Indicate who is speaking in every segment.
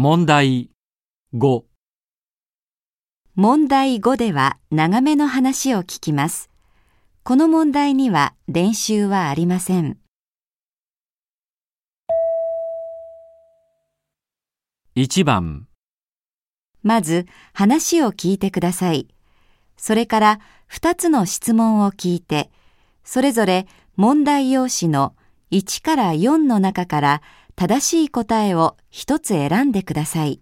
Speaker 1: 問題5
Speaker 2: 問題5では長めの話を聞きます。この問題には練習はありません。
Speaker 1: 1番
Speaker 2: まず話を聞いてください。それから2つの質問を聞いて、それぞれ問題用紙の1から4の中から正しい答えを1つ選んでください。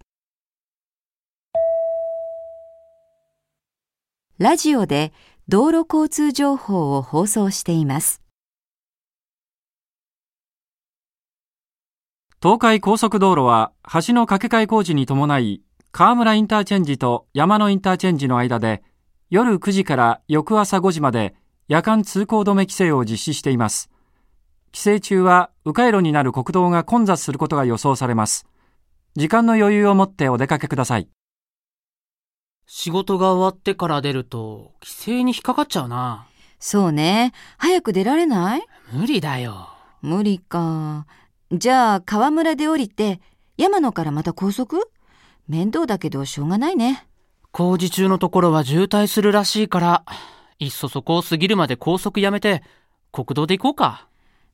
Speaker 2: ラジオで道路交通情報を放送しています。
Speaker 1: 東海高速道路は橋の架け替え工事に伴い川村インターチェンジと山野インターチェンジの間で夜9時から翌朝5時まで夜間通行止め規制を実施しています規制中は迂回路になる国道が混雑することが予想されます時間の余裕を持ってお出かけください
Speaker 3: 仕事が終わってから出ると、規制に引っかかっちゃうな。
Speaker 2: そうね。早く出られない？
Speaker 3: 無理だよ。
Speaker 2: 無理か。じゃあ川村で降りて山野からまた高速？面倒だけどしょうがないね。
Speaker 3: 工事中のところは渋滞するらしいから、いっそそこを過ぎるまで高速やめて、国道で行こうか。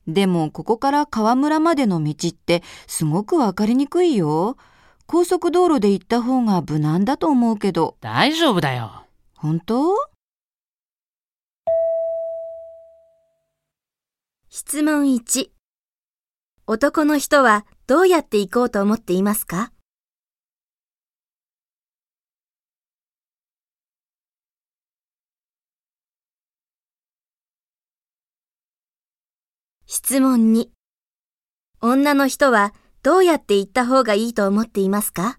Speaker 2: でもここから川村までの道ってすごくわかりにくいよ。高速道路で行った方が無難だと思うけど、
Speaker 3: 大丈夫だよ。
Speaker 2: 本当？
Speaker 4: 質問1。男の人はどうやって行こうと思っていますか？質問2。女の人はどうやって行った方がいいと思っていますか？